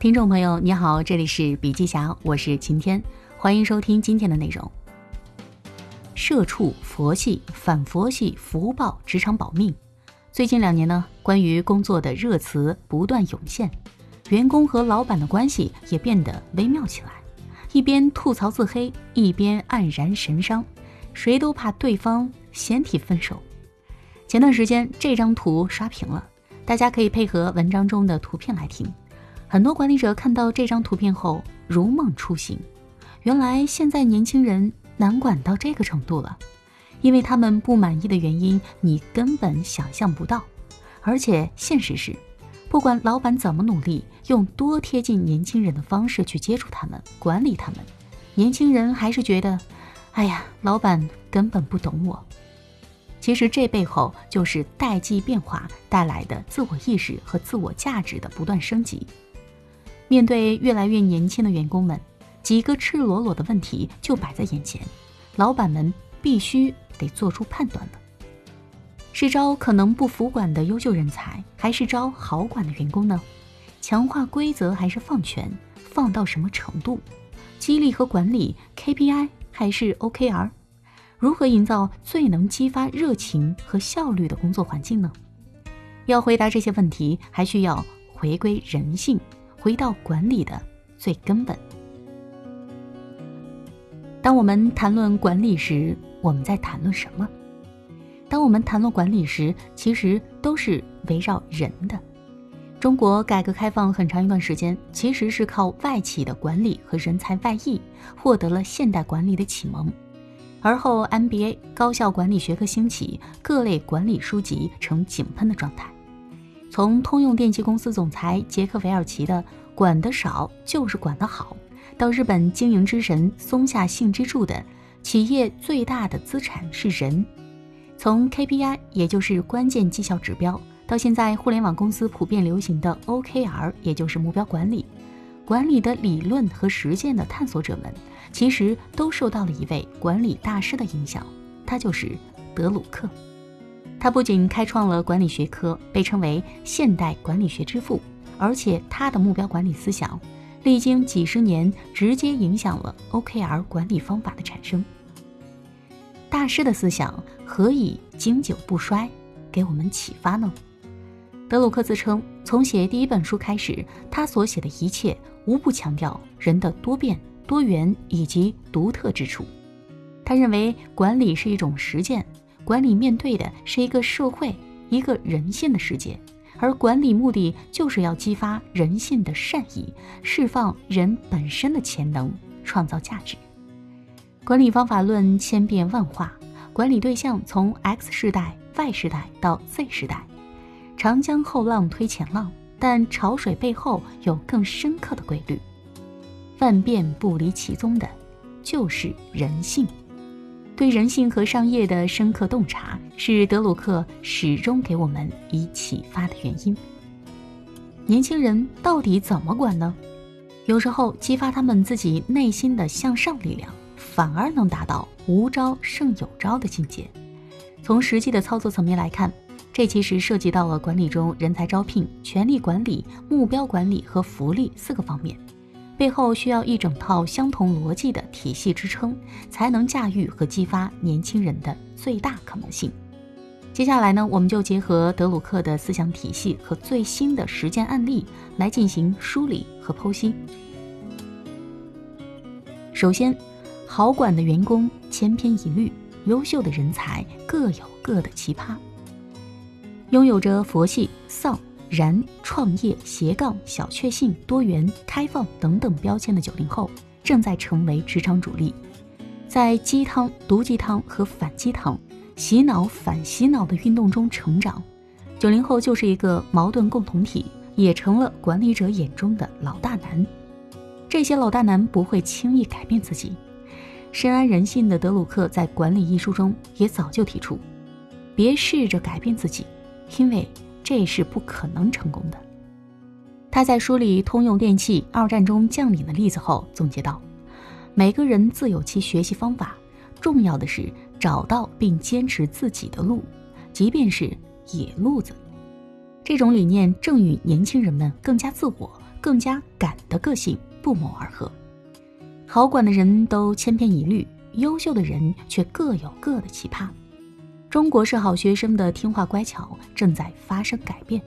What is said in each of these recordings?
听众朋友，你好，这里是笔记侠，我是晴天，欢迎收听今天的内容。社畜、佛系、反佛系、福报、职场保命。最近两年呢，关于工作的热词不断涌现，员工和老板的关系也变得微妙起来，一边吐槽自黑，一边黯然神伤，谁都怕对方先提分手。前段时间这张图刷屏了，大家可以配合文章中的图片来听。很多管理者看到这张图片后如梦初醒，原来现在年轻人难管到这个程度了，因为他们不满意的原因你根本想象不到，而且现实是，不管老板怎么努力，用多贴近年轻人的方式去接触他们、管理他们，年轻人还是觉得，哎呀，老板根本不懂我。其实这背后就是代际变化带来的自我意识和自我价值的不断升级。面对越来越年轻的员工们，几个赤裸裸的问题就摆在眼前，老板们必须得做出判断了：是招可能不服管的优秀人才，还是招好管的员工呢？强化规则还是放权？放到什么程度？激励和管理 KPI 还是 OKR？如何营造最能激发热情和效率的工作环境呢？要回答这些问题，还需要回归人性。回到管理的最根本。当我们谈论管理时，我们在谈论什么？当我们谈论管理时，其实都是围绕人的。中国改革开放很长一段时间，其实是靠外企的管理和人才外溢，获得了现代管理的启蒙。而后，MBA 高校管理学科兴起，各类管理书籍呈井喷的状态。从通用电气公司总裁杰克韦尔奇的“管得少就是管得好”，到日本经营之神松下幸之助的“企业最大的资产是人”，从 KPI 也就是关键绩效指标，到现在互联网公司普遍流行的 OKR 也就是目标管理，管理的理论和实践的探索者们，其实都受到了一位管理大师的影响，他就是德鲁克。他不仅开创了管理学科，被称为现代管理学之父，而且他的目标管理思想，历经几十年，直接影响了 OKR 管理方法的产生。大师的思想何以经久不衰，给我们启发呢？德鲁克自称，从写第一本书开始，他所写的一切无不强调人的多变、多元以及独特之处。他认为管理是一种实践。管理面对的是一个社会、一个人性的世界，而管理目的就是要激发人性的善意，释放人本身的潜能，创造价值。管理方法论千变万化，管理对象从 X 世代、Y 世代到 Z 世代。长江后浪推前浪，但潮水背后有更深刻的规律。万变不离其宗的，就是人性。对人性和商业的深刻洞察，是德鲁克始终给我们以启发的原因。年轻人到底怎么管呢？有时候激发他们自己内心的向上力量，反而能达到无招胜有招的境界。从实际的操作层面来看，这其实涉及到了管理中人才招聘、权力管理、目标管理和福利四个方面。背后需要一整套相同逻辑的体系支撑，才能驾驭和激发年轻人的最大可能性。接下来呢，我们就结合德鲁克的思想体系和最新的实践案例来进行梳理和剖析。首先，好管的员工千篇一律，优秀的人才各有各的奇葩，拥有着佛系、丧。然创业、斜杠、小确幸、多元、开放等等标签的九零后，正在成为职场主力，在鸡汤、毒鸡汤和反鸡汤、洗脑反洗脑的运动中成长。九零后就是一个矛盾共同体，也成了管理者眼中的老大难。这些老大难不会轻易改变自己。深谙人性的德鲁克在《管理》一书中也早就提出，别试着改变自己，因为。这是不可能成功的。他在梳理通用电气二战中将领的例子后，总结道：“每个人自有其学习方法，重要的是找到并坚持自己的路，即便是野路子。”这种理念正与年轻人们更加自我、更加敢的个性不谋而合。好管的人都千篇一律，优秀的人却各有各的奇葩。中国式好学生的听话乖巧正在发生改变，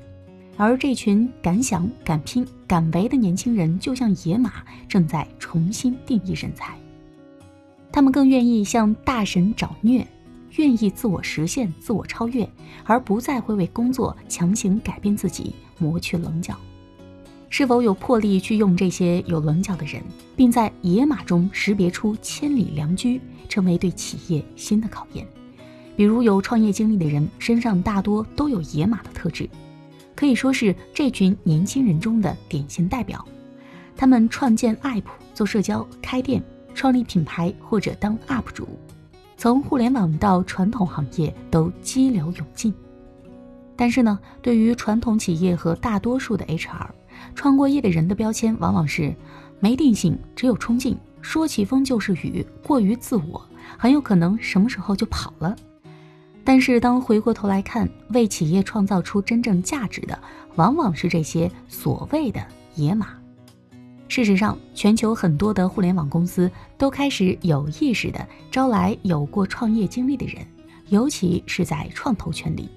而这群敢想敢拼敢为的年轻人，就像野马，正在重新定义人才。他们更愿意向大神找虐，愿意自我实现、自我超越，而不再会为工作强行改变自己、磨去棱角。是否有魄力去用这些有棱角的人，并在野马中识别出千里良驹，成为对企业新的考验。比如有创业经历的人身上大多都有野马的特质，可以说是这群年轻人中的典型代表。他们创建 App、做社交、开店、创立品牌或者当 UP 主，从互联网到传统行业都激流勇进。但是呢，对于传统企业和大多数的 HR，创过业的人的标签往往是没定性，只有冲劲，说起风就是雨，过于自我，很有可能什么时候就跑了。但是，当回过头来看，为企业创造出真正价值的，往往是这些所谓的野马。事实上，全球很多的互联网公司都开始有意识地招来有过创业经历的人，尤其是在创投圈里。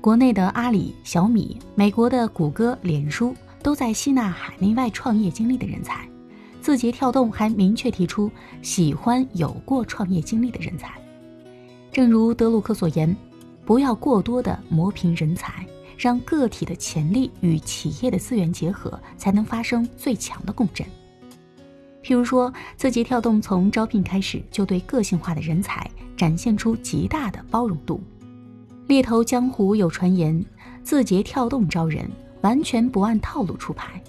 国内的阿里、小米，美国的谷歌、脸书，都在吸纳海内外创业经历的人才。字节跳动还明确提出，喜欢有过创业经历的人才。正如德鲁克所言，不要过多的磨平人才，让个体的潜力与企业的资源结合，才能发生最强的共振。譬如说，字节跳动从招聘开始就对个性化的人才展现出极大的包容度。猎头江湖有传言，字节跳动招人完全不按套路出牌。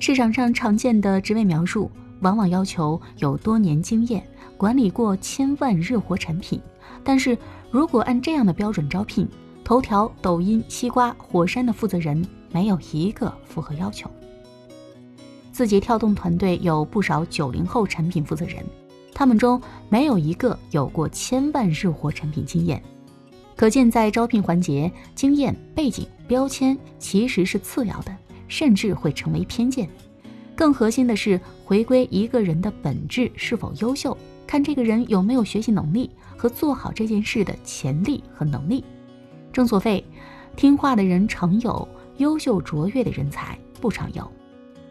市场上常见的职位描述，往往要求有多年经验，管理过千万日活产品。但是如果按这样的标准招聘，头条、抖音、西瓜、火山的负责人没有一个符合要求。字节跳动团队有不少九零后产品负责人，他们中没有一个有过千万日活产品经验。可见，在招聘环节，经验、背景、标签其实是次要的，甚至会成为偏见。更核心的是，回归一个人的本质是否优秀。看这个人有没有学习能力和做好这件事的潜力和能力。正所谓，听话的人常有，优秀卓越的人才不常有。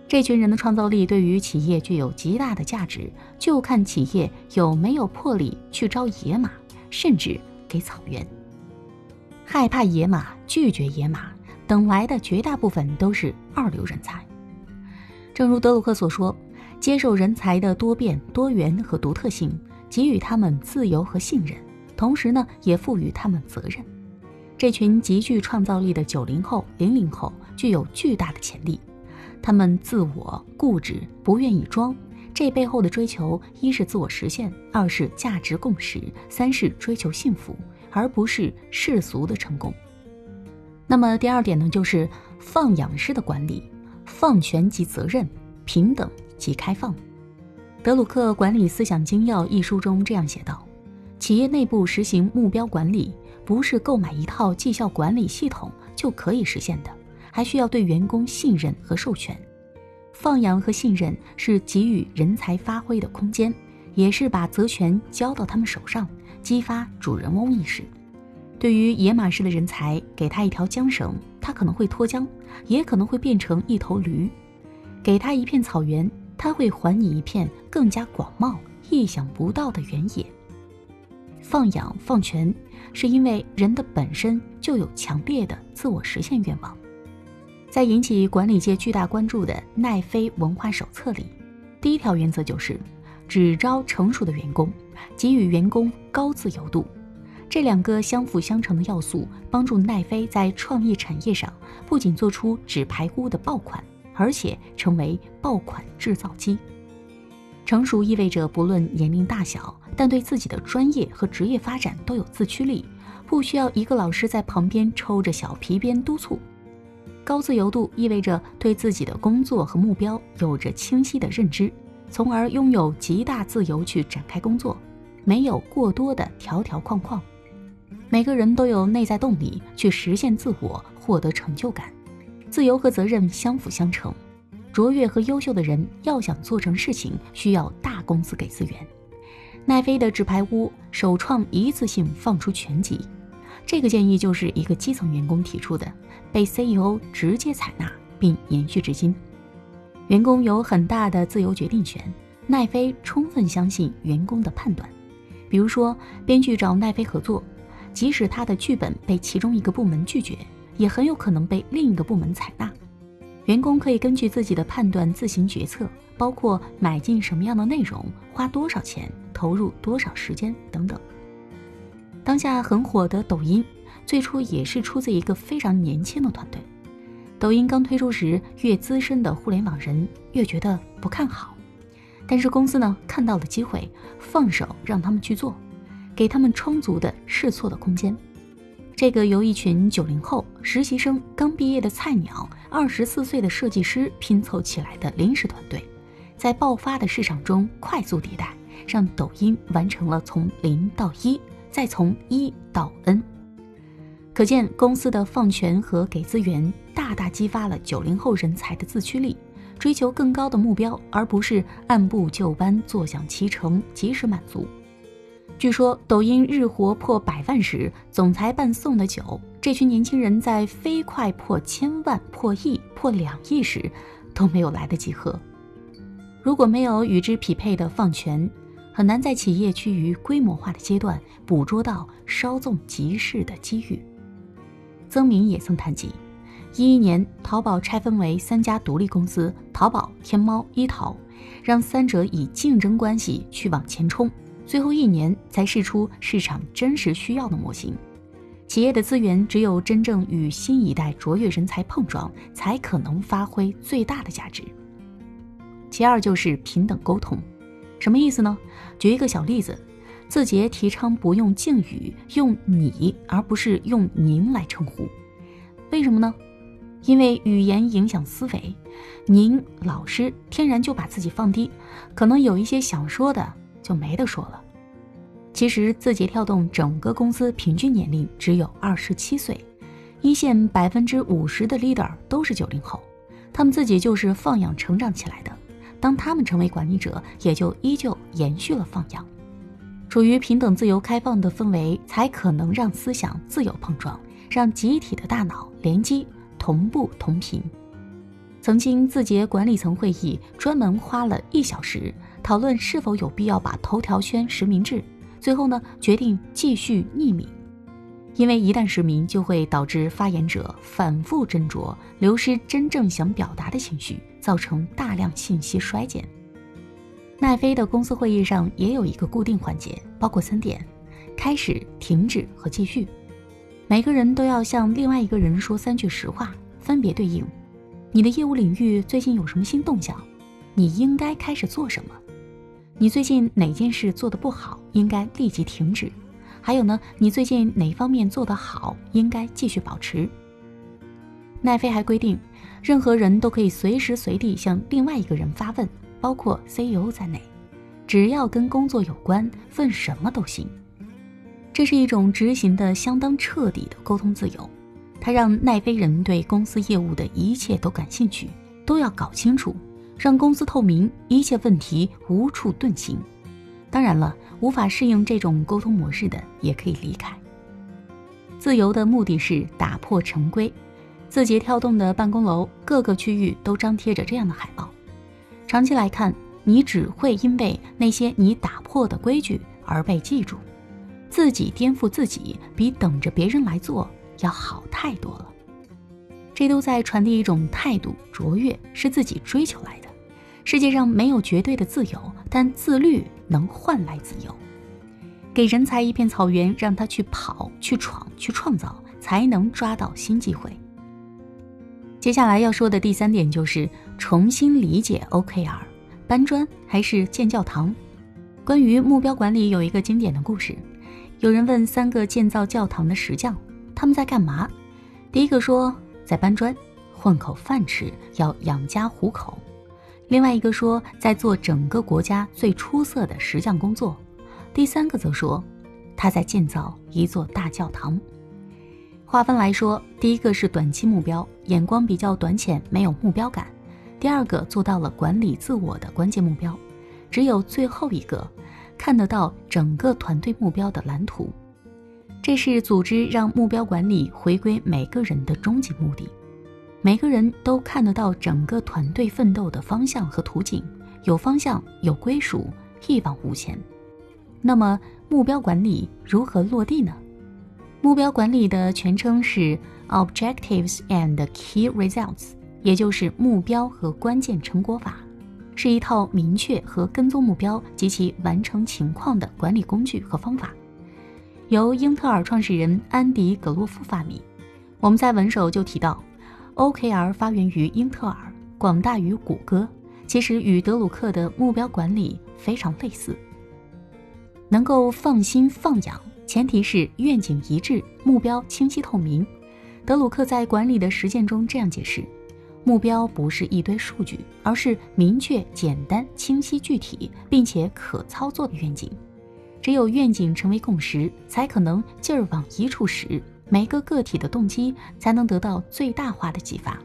这群人的创造力对于企业具有极大的价值，就看企业有没有魄力去招野马，甚至给草原。害怕野马，拒绝野马，等来的绝大部分都是二流人才。正如德鲁克所说。接受人才的多变、多元和独特性，给予他们自由和信任，同时呢，也赋予他们责任。这群极具创造力的九零后、零零后具有巨大的潜力。他们自我、固执，不愿意装。这背后的追求，一是自我实现，二是价值共识，三是追求幸福，而不是世俗的成功。那么第二点呢，就是放养式的管理，放权及责任，平等。及开放，《德鲁克管理思想精要》一书中这样写道：企业内部实行目标管理，不是购买一套绩效管理系统就可以实现的，还需要对员工信任和授权。放养和信任是给予人才发挥的空间，也是把责权交到他们手上，激发主人翁意识。对于野马式的人才，给他一条缰绳，他可能会脱缰，也可能会变成一头驴；给他一片草原。他会还你一片更加广袤、意想不到的原野。放养放权，是因为人的本身就有强烈的自我实现愿望。在引起管理界巨大关注的奈飞文化手册里，第一条原则就是只招成熟的员工，给予员工高自由度。这两个相辅相成的要素，帮助奈飞在创意产业上不仅做出纸牌屋的爆款。而且成为爆款制造机。成熟意味着不论年龄大小，但对自己的专业和职业发展都有自驱力，不需要一个老师在旁边抽着小皮鞭督促。高自由度意味着对自己的工作和目标有着清晰的认知，从而拥有极大自由去展开工作，没有过多的条条框框。每个人都有内在动力去实现自我，获得成就感。自由和责任相辅相成，卓越和优秀的人要想做成事情，需要大公司给资源。奈飞的纸牌屋首创一次性放出全集，这个建议就是一个基层员工提出的，被 CEO 直接采纳并延续至今。员工有很大的自由决定权，奈飞充分相信员工的判断。比如说，编剧找奈飞合作，即使他的剧本被其中一个部门拒绝，也很有可能被另一个部门采纳。员工可以根据自己的判断自行决策，包括买进什么样的内容、花多少钱、投入多少时间等等。当下很火的抖音，最初也是出自一个非常年轻的团队。抖音刚推出时，越资深的互联网人越觉得不看好，但是公司呢看到了机会，放手让他们去做，给他们充足的试错的空间。这个由一群九零后实习生、刚毕业的菜鸟、二十四岁的设计师拼凑起来的临时团队，在爆发的市场中快速迭代，让抖音完成了从零到一，再从一到 N。可见公司的放权和给资源，大大激发了九零后人才的自驱力，追求更高的目标，而不是按部就班、坐享其成、及时满足。据说抖音日活破百万时，总裁办送的酒，这群年轻人在飞快破千万、破亿、破两亿时，都没有来得及喝。如果没有与之匹配的放权，很难在企业趋于规模化的阶段捕捉到稍纵即逝的机遇。曾明也曾谈及，一一年淘宝拆分为三家独立公司：淘宝、天猫、一淘，让三者以竞争关系去往前冲。最后一年才试出市场真实需要的模型，企业的资源只有真正与新一代卓越人才碰撞，才可能发挥最大的价值。其二就是平等沟通，什么意思呢？举一个小例子，字节提倡不用敬语，用你而不是用您来称呼，为什么呢？因为语言影响思维，您老师天然就把自己放低，可能有一些想说的。就没得说了。其实，字节跳动整个公司平均年龄只有二十七岁，一线百分之五十的 leader 都是九零后，他们自己就是放养成长起来的。当他们成为管理者，也就依旧延续了放养。处于平等、自由、开放的氛围，才可能让思想自由碰撞，让集体的大脑联机同步同频。曾经，字节管理层会议专门花了一小时。讨论是否有必要把头条圈实名制，最后呢决定继续匿名，因为一旦实名就会导致发言者反复斟酌，流失真正想表达的情绪，造成大量信息衰减。奈飞的公司会议上也有一个固定环节，包括三点：开始、停止和继续。每个人都要向另外一个人说三句实话，分别对应：你的业务领域最近有什么新动向？你应该开始做什么？你最近哪件事做得不好，应该立即停止？还有呢，你最近哪方面做得好，应该继续保持？奈飞还规定，任何人都可以随时随地向另外一个人发问，包括 CEO 在内，只要跟工作有关，问什么都行。这是一种执行的相当彻底的沟通自由，他让奈飞人对公司业务的一切都感兴趣，都要搞清楚。让公司透明，一切问题无处遁形。当然了，无法适应这种沟通模式的也可以离开。自由的目的是打破成规。字节跳动的办公楼各个区域都张贴着这样的海报。长期来看，你只会因为那些你打破的规矩而被记住。自己颠覆自己，比等着别人来做要好太多了。这都在传递一种态度：卓越是自己追求来的。世界上没有绝对的自由，但自律能换来自由。给人才一片草原，让他去跑、去闯、去创造，才能抓到新机会。接下来要说的第三点就是重新理解 OKR，搬砖还是建教堂？关于目标管理有一个经典的故事：有人问三个建造教堂的石匠，他们在干嘛？第一个说在搬砖，混口饭吃，要养家糊口。另外一个说，在做整个国家最出色的石匠工作；第三个则说，他在建造一座大教堂。划分来说，第一个是短期目标，眼光比较短浅，没有目标感；第二个做到了管理自我的关键目标，只有最后一个看得到整个团队目标的蓝图。这是组织让目标管理回归每个人的终极目的。每个人都看得到整个团队奋斗的方向和图景，有方向，有归属，一往无前。那么，目标管理如何落地呢？目标管理的全称是 Objectives and Key Results，也就是目标和关键成果法，是一套明确和跟踪目标及其完成情况的管理工具和方法，由英特尔创始人安迪·格洛夫发明。我们在文首就提到。OKR 发源于英特尔，广大于谷歌，其实与德鲁克的目标管理非常类似。能够放心放养，前提是愿景一致，目标清晰透明。德鲁克在管理的实践中这样解释：目标不是一堆数据，而是明确、简单、清晰、具体，并且可操作的愿景。只有愿景成为共识，才可能劲儿往一处使。每个个体的动机才能得到最大化的激发。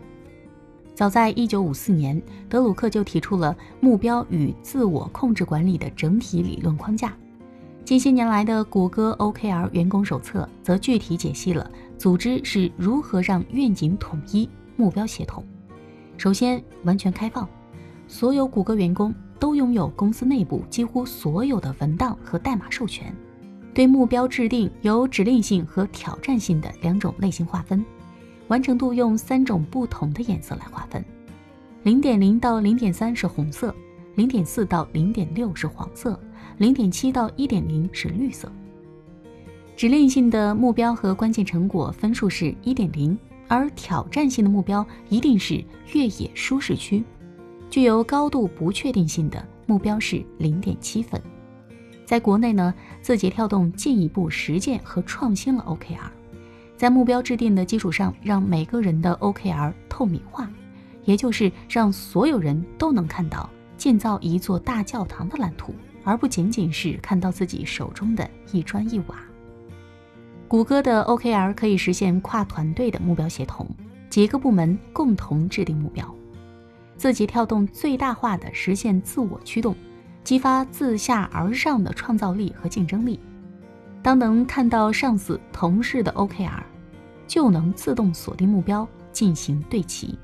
早在一九五四年，德鲁克就提出了目标与自我控制管理的整体理论框架。近些年来的谷歌 OKR 员工手册则具体解析了组织是如何让愿景统一、目标协同。首先，完全开放，所有谷歌员工都拥有公司内部几乎所有的文档和代码授权。对目标制定有指令性和挑战性的两种类型划分，完成度用三种不同的颜色来划分，零点零到零点三是红色，零点四到零点六是黄色，零点七到一点零是绿色。指令性的目标和关键成果分数是一点零，而挑战性的目标一定是越野舒适区，具有高度不确定性的目标是零点七分。在国内呢，字节跳动进一步实践和创新了 OKR，在目标制定的基础上，让每个人的 OKR 透明化，也就是让所有人都能看到建造一座大教堂的蓝图，而不仅仅是看到自己手中的一砖一瓦。谷歌的 OKR 可以实现跨团队的目标协同，几个部门共同制定目标。字节跳动最大化的实现自我驱动。激发自下而上的创造力和竞争力。当能看到上司、同事的 OKR，就能自动锁定目标，进行对齐。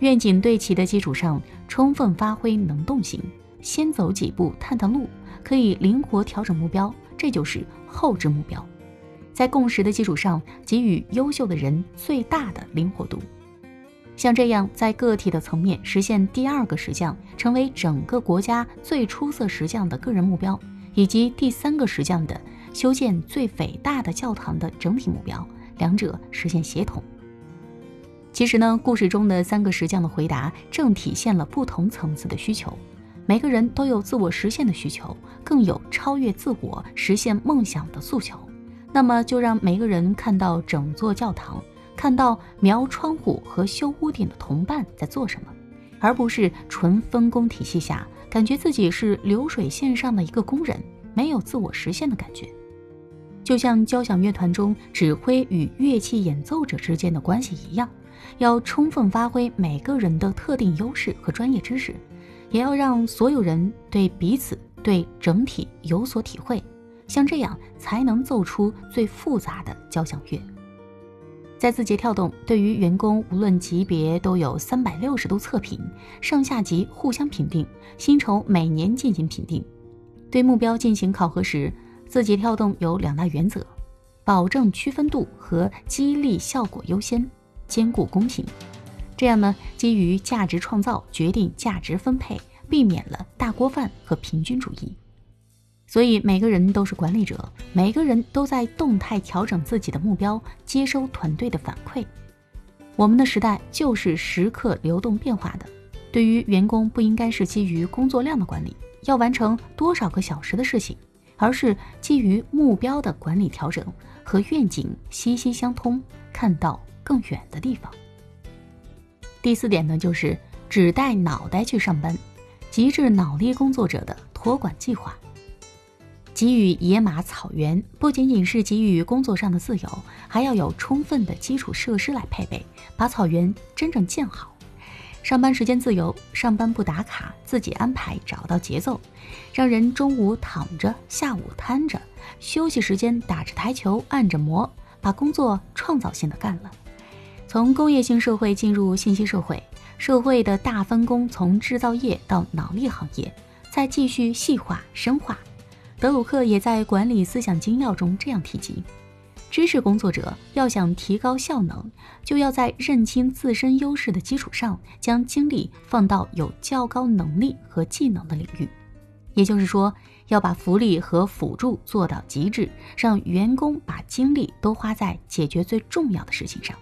愿景对齐的基础上，充分发挥能动性，先走几步探探路，可以灵活调整目标，这就是后置目标。在共识的基础上，给予优秀的人最大的灵活度。像这样，在个体的层面实现第二个实项，成为整个国家最出色实项的个人目标，以及第三个实项的修建最伟大的教堂的整体目标，两者实现协同。其实呢，故事中的三个实项的回答，正体现了不同层次的需求。每个人都有自我实现的需求，更有超越自我、实现梦想的诉求。那么，就让每个人看到整座教堂。看到描窗户和修屋顶的同伴在做什么，而不是纯分工体系下感觉自己是流水线上的一个工人，没有自我实现的感觉。就像交响乐团中指挥与乐器演奏者之间的关系一样，要充分发挥每个人的特定优势和专业知识，也要让所有人对彼此、对整体有所体会。像这样，才能奏出最复杂的交响乐。在字节跳动，对于员工无论级别都有三百六十度测评，上下级互相评定，薪酬每年进行评定。对目标进行考核时，字节跳动有两大原则：保证区分度和激励效果优先，兼顾公平。这样呢，基于价值创造决定价值分配，避免了大锅饭和平均主义。所以每个人都是管理者，每个人都在动态调整自己的目标，接收团队的反馈。我们的时代就是时刻流动变化的。对于员工，不应该是基于工作量的管理，要完成多少个小时的事情，而是基于目标的管理调整和愿景息息相通，看到更远的地方。第四点呢，就是只带脑袋去上班，极致脑力工作者的托管计划。给予野马草原，不仅仅是给予工作上的自由，还要有充分的基础设施来配备，把草原真正建好。上班时间自由，上班不打卡，自己安排，找到节奏，让人中午躺着，下午瘫着，休息时间打着台球，按着摩，把工作创造性的干了。从工业性社会进入信息社会，社会的大分工从制造业到脑力行业，再继续细化深化。德鲁克也在《管理思想精要》中这样提及。知识工作者要想提高效能，就要在认清自身优势的基础上，将精力放到有较高能力和技能的领域。也就是说，要把福利和辅助做到极致，让员工把精力都花在解决最重要的事情上。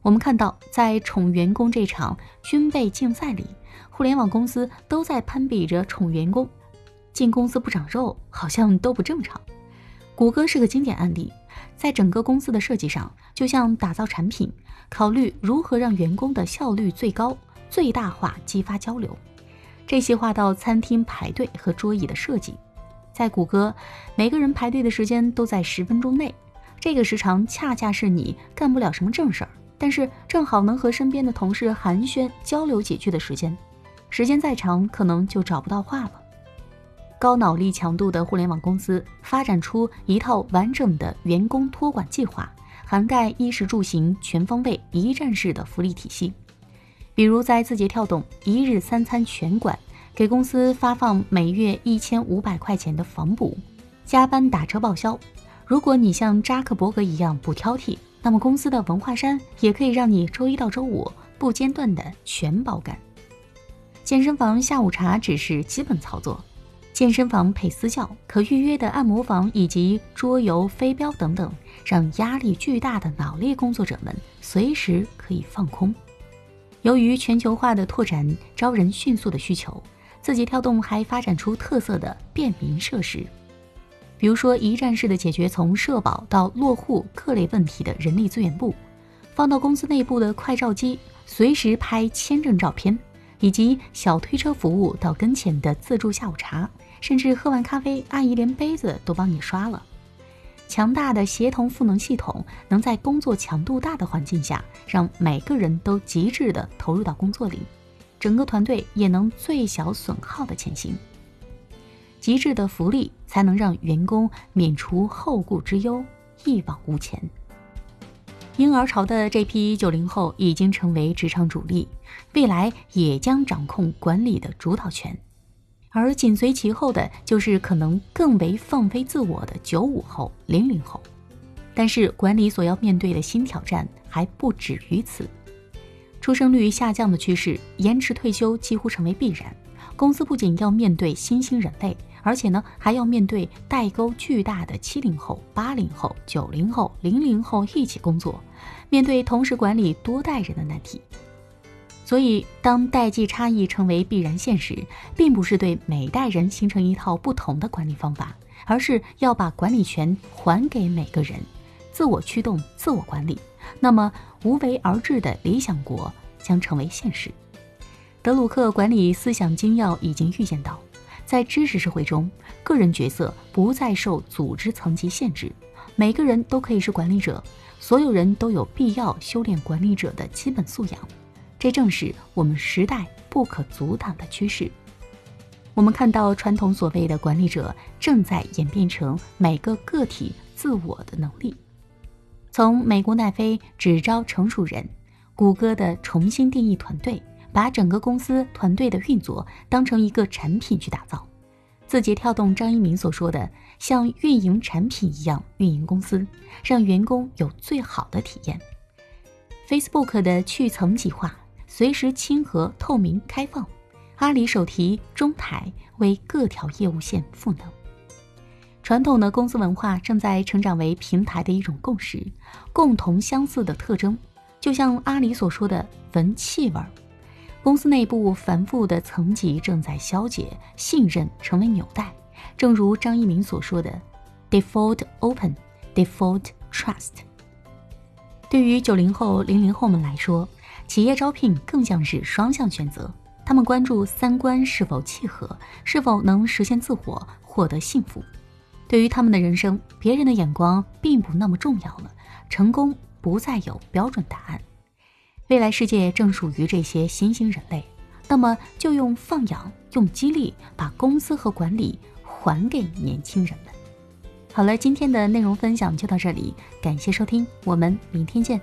我们看到，在宠员工这场军备竞赛里，互联网公司都在攀比着宠员工，进公司不长肉，好像都不正常。谷歌是个经典案例。在整个公司的设计上，就像打造产品，考虑如何让员工的效率最高，最大化激发交流。这细化到餐厅排队和桌椅的设计，在谷歌，每个人排队的时间都在十分钟内。这个时长恰恰是你干不了什么正事儿，但是正好能和身边的同事寒暄交流几句的时间。时间再长，可能就找不到话了。高脑力强度的互联网公司发展出一套完整的员工托管计划，涵盖衣食住行全方位一站式的福利体系。比如在字节跳动，一日三餐全管，给公司发放每月一千五百块钱的房补，加班打车报销。如果你像扎克伯格一样不挑剔，那么公司的文化衫也可以让你周一到周五不间断的全包干。健身房下午茶只是基本操作。健身房配私教、可预约的按摩房以及桌游、飞镖等等，让压力巨大的脑力工作者们随时可以放空。由于全球化的拓展，招人迅速的需求，字节跳动还发展出特色的便民设施，比如说一站式的解决从社保到落户各类问题的人力资源部，放到公司内部的快照机，随时拍签证照片，以及小推车服务到跟前的自助下午茶。甚至喝完咖啡，阿姨连杯子都帮你刷了。强大的协同赋能系统，能在工作强度大的环境下，让每个人都极致的投入到工作里，整个团队也能最小损耗的前行。极致的福利，才能让员工免除后顾之忧，一往无前。婴儿潮的这批九零后已经成为职场主力，未来也将掌控管理的主导权。而紧随其后的就是可能更为放飞自我的九五后、零零后，但是管理所要面对的新挑战还不止于此。出生率下降的趋势，延迟退休几乎成为必然。公司不仅要面对新兴人类，而且呢还要面对代沟巨大的七零后、八零后、九零后、零零后一起工作，面对同时管理多代人的难题。所以，当代际差异成为必然现实，并不是对每代人形成一套不同的管理方法，而是要把管理权还给每个人，自我驱动、自我管理。那么，无为而治的理想国将成为现实。德鲁克管理思想精要已经预见到，在知识社会中，个人角色不再受组织层级限制，每个人都可以是管理者，所有人都有必要修炼管理者的基本素养。这正是我们时代不可阻挡的趋势。我们看到，传统所谓的管理者正在演变成每个个体自我的能力。从美国奈飞只招成熟人，谷歌的重新定义团队，把整个公司团队的运作当成一个产品去打造。字节跳动张一鸣所说的“像运营产品一样运营公司”，让员工有最好的体验。Facebook 的去层级化。随时亲和、透明、开放。阿里手提中台为各条业务线赋能。传统的公司文化正在成长为平台的一种共识，共同相似的特征，就像阿里所说的“闻气味”。公司内部繁复的层级正在消解，信任成为纽带。正如张一鸣所说的：“Default Open, Default Trust。”对于九零后、零零后们来说。企业招聘更像是双向选择，他们关注三观是否契合，是否能实现自我，获得幸福。对于他们的人生，别人的眼光并不那么重要了，成功不再有标准答案。未来世界正属于这些新兴人类，那么就用放养、用激励，把公司和管理还给年轻人们。好了，今天的内容分享就到这里，感谢收听，我们明天见。